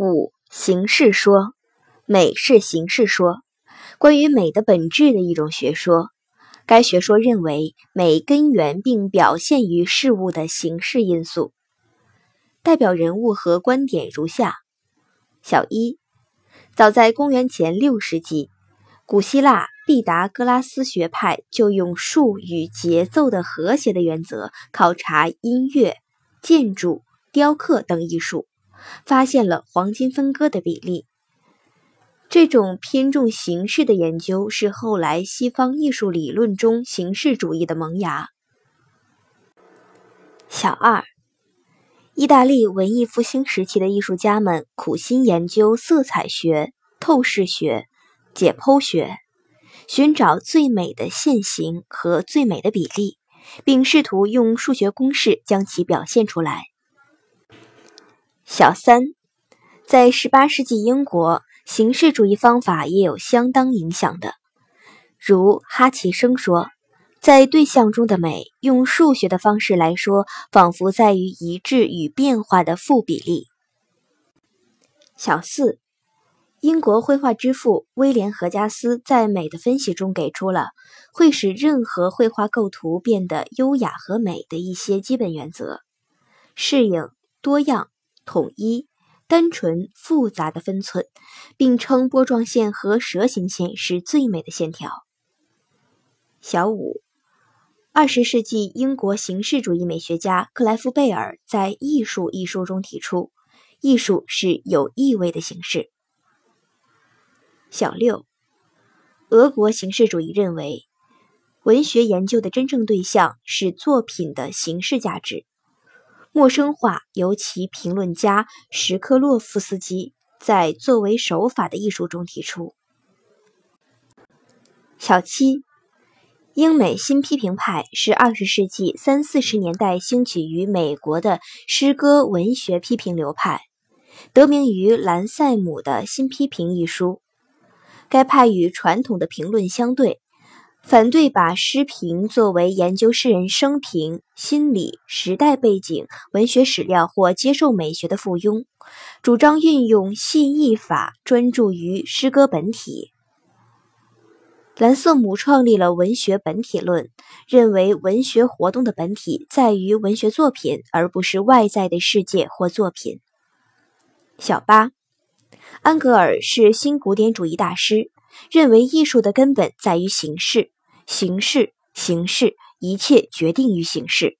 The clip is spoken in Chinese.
五、形式说，美是形式说，关于美的本质的一种学说。该学说认为，美根源并表现于事物的形式因素。代表人物和观点如下：小一，早在公元前六世纪，古希腊毕达哥拉斯学派就用数与节奏的和谐的原则考察音乐、建筑、雕刻等艺术。发现了黄金分割的比例。这种偏重形式的研究是后来西方艺术理论中形式主义的萌芽。小二，意大利文艺复兴时期的艺术家们苦心研究色彩学、透视学、解剖学，寻找最美的线形和最美的比例，并试图用数学公式将其表现出来。小三，在十八世纪英国，形式主义方法也有相当影响的。如哈奇生说，在对象中的美，用数学的方式来说，仿佛在于一致与变化的负比例。小四，英国绘画之父威廉·何加斯在美的分析中给出了会使任何绘画构图变得优雅和美的一些基本原则：适应、多样。统一、单纯、复杂的分寸，并称波状线和蛇形线是最美的线条。小五，二十世纪英国形式主义美学家克莱夫贝尔在《艺术》一书中提出，艺术是有意味的形式。小六，俄国形式主义认为，文学研究的真正对象是作品的形式价值。陌生化由其评论家什克洛夫斯基在《作为手法的艺术》中提出。小七，英美新批评派是二十世纪三四十年代兴起于美国的诗歌文学批评流派，得名于兰塞姆的新批评一书。该派与传统的评论相对。反对把诗评作为研究诗人生平、心理、时代背景、文学史料或接受美学的附庸，主张运用细意法，专注于诗歌本体。兰瑟姆创立了文学本体论，认为文学活动的本体在于文学作品，而不是外在的世界或作品。小八，安格尔是新古典主义大师，认为艺术的根本在于形式。形式，形式，一切决定于形式。